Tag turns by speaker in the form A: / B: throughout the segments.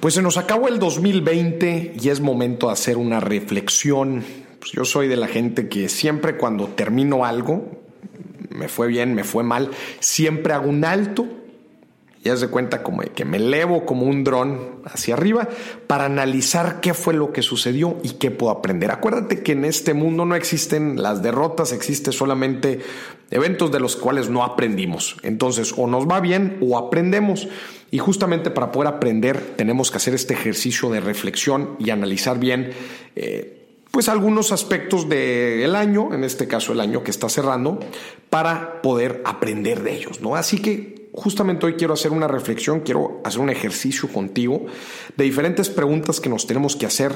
A: Pues se nos acabó el 2020 y es momento de hacer una reflexión. Pues yo soy de la gente que siempre cuando termino algo, me fue bien, me fue mal, siempre hago un alto y haz de cuenta como que me elevo como un dron hacia arriba para analizar qué fue lo que sucedió y qué puedo aprender. Acuérdate que en este mundo no existen las derrotas, existe solamente eventos de los cuales no aprendimos. Entonces, o nos va bien o aprendemos. Y justamente para poder aprender tenemos que hacer este ejercicio de reflexión y analizar bien. Eh, pues algunos aspectos del año, en este caso el año que está cerrando, para poder aprender de ellos, ¿no? Así que justamente hoy quiero hacer una reflexión, quiero hacer un ejercicio contigo de diferentes preguntas que nos tenemos que hacer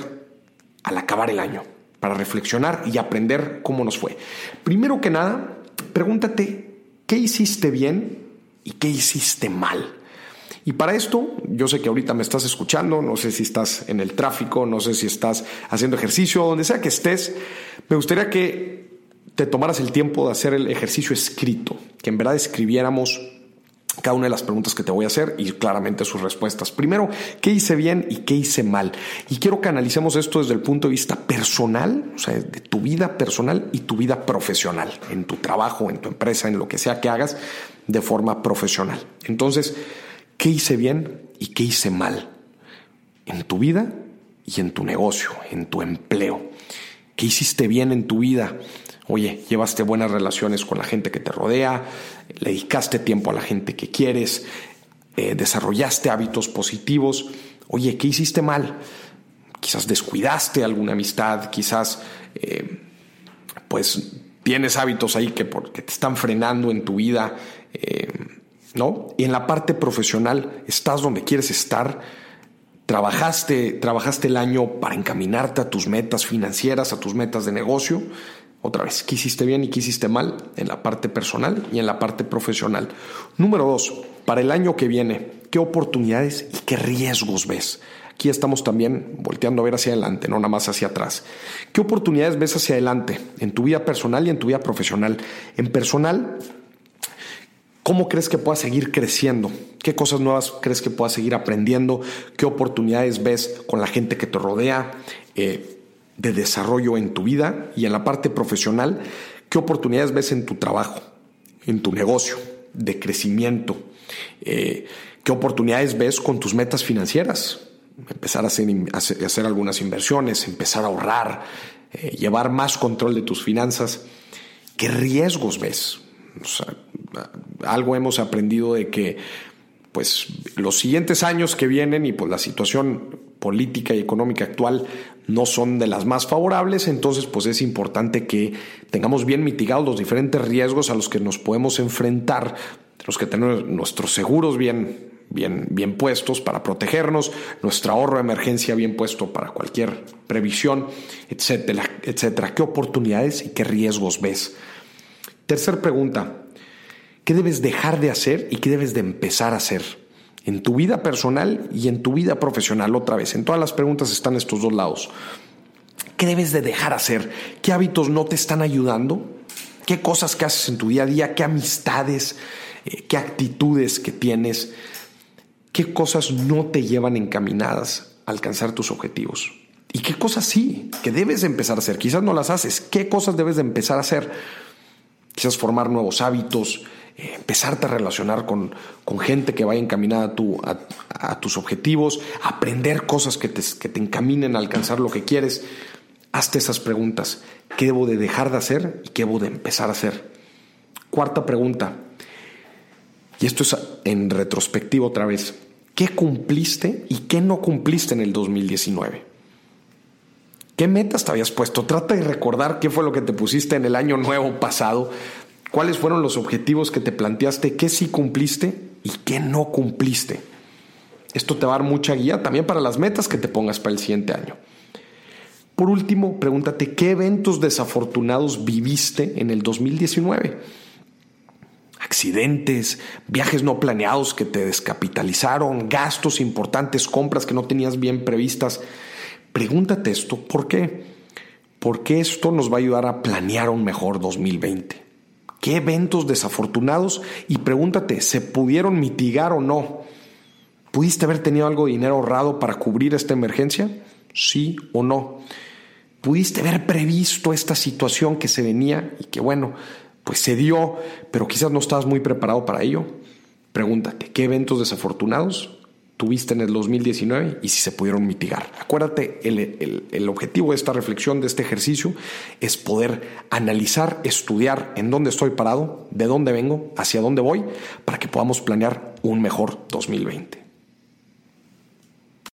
A: al acabar el año, para reflexionar y aprender cómo nos fue. Primero que nada, pregúntate qué hiciste bien y qué hiciste mal. Y para esto, yo sé que ahorita me estás escuchando, no sé si estás en el tráfico, no sé si estás haciendo ejercicio, donde sea que estés, me gustaría que te tomaras el tiempo de hacer el ejercicio escrito, que en verdad escribiéramos cada una de las preguntas que te voy a hacer y claramente sus respuestas. Primero, ¿qué hice bien y qué hice mal? Y quiero que analicemos esto desde el punto de vista personal, o sea, de tu vida personal y tu vida profesional, en tu trabajo, en tu empresa, en lo que sea que hagas de forma profesional. Entonces, ¿qué hice bien y qué hice mal? En tu vida y en tu negocio, en tu empleo. ¿Qué hiciste bien en tu vida? Oye, llevaste buenas relaciones con la gente que te rodea, le dedicaste tiempo a la gente que quieres, eh, desarrollaste hábitos positivos. Oye, ¿qué hiciste mal? Quizás descuidaste alguna amistad, quizás eh, pues tienes hábitos ahí que, te están frenando en tu vida, eh, ¿no? Y en la parte profesional, estás donde quieres estar, trabajaste, trabajaste el año para encaminarte a tus metas financieras, a tus metas de negocio, otra vez, qué hiciste bien y qué hiciste mal en la parte personal y en la parte profesional. Número dos, para el año que viene, ¿qué oportunidades y qué riesgos ves? Aquí estamos también volteando a ver hacia adelante, no nada más hacia atrás. ¿Qué oportunidades ves hacia adelante en tu vida personal y en tu vida profesional? En personal, ¿cómo crees que puedas seguir creciendo? ¿Qué cosas nuevas crees que puedas seguir aprendiendo? ¿Qué oportunidades ves con la gente que te rodea? Eh, de desarrollo en tu vida y en la parte profesional, qué oportunidades ves en tu trabajo, en tu negocio, de crecimiento, eh, qué oportunidades ves con tus metas financieras, empezar a hacer, algunas inversiones, empezar a ahorrar, eh, llevar más control de tus finanzas, qué riesgos ves. Algo hemos aprendido de que pues los siguientes años que vienen y pues la situación política y económica actual no son de las más favorables, entonces pues es importante que tengamos bien mitigados los diferentes riesgos a los que nos podemos enfrentar, tenemos que tener nuestros seguros bien, bien, bien puestos para protegernos, nuestro ahorro de emergencia bien puesto para cualquier previsión, etcétera, etcétera. ¿Qué oportunidades y qué riesgos ves? Tercer pregunta, ¿qué debes dejar de hacer y qué debes de empezar a hacer? en tu vida personal y en tu vida profesional. Otra vez, en todas las preguntas están estos dos lados. ¿Qué debes de dejar hacer? ¿Qué hábitos no te están ayudando? ¿Qué cosas que haces en tu día a día? ¿Qué amistades? Eh, ¿Qué actitudes que tienes? ¿Qué cosas no te llevan encaminadas a alcanzar tus objetivos? ¿Y qué cosas sí que debes de empezar a hacer? Quizás no las haces. ¿Qué cosas debes de empezar a hacer? Quizás formar nuevos hábitos, empezarte a relacionar con, gente que vaya encaminada a, a, tus objetivos, aprender cosas que te, que te encaminen a alcanzar lo que quieres. Hazte esas preguntas. ¿Qué debo de dejar de hacer y qué debo de empezar a hacer? Cuarta pregunta. Y esto es en retrospectiva otra vez. ¿Qué cumpliste y qué no cumpliste en el 2019? ¿Qué metas te habías puesto? Trata de recordar qué fue lo que te pusiste en el año nuevo pasado cuáles fueron los objetivos que te planteaste, qué sí cumpliste y qué no cumpliste. Esto te va a dar mucha guía también para las metas que te pongas para el siguiente año. Por último, pregúntate qué eventos desafortunados viviste en el 2019. Accidentes, viajes no planeados que te descapitalizaron, gastos importantes, compras que no tenías bien previstas. Pregúntate esto, ¿por qué? Porque esto nos va a ayudar a planear un mejor 2020 qué eventos desafortunados y pregúntate, ¿se pudieron mitigar o no? ¿Pudiste haber tenido algo de dinero ahorrado para cubrir esta emergencia? Sí o no. ¿Pudiste haber previsto esta situación que se venía y que bueno, pues se dio, pero quizás no estabas muy preparado para ello? Pregúntate, ¿qué eventos desafortunados tuviste en el 2019 y si se pudieron mitigar. Acuérdate, el, objetivo de esta reflexión, de este ejercicio, es poder analizar, estudiar en dónde estoy parado, de dónde vengo, hacia dónde voy, para que podamos planear un mejor 2020.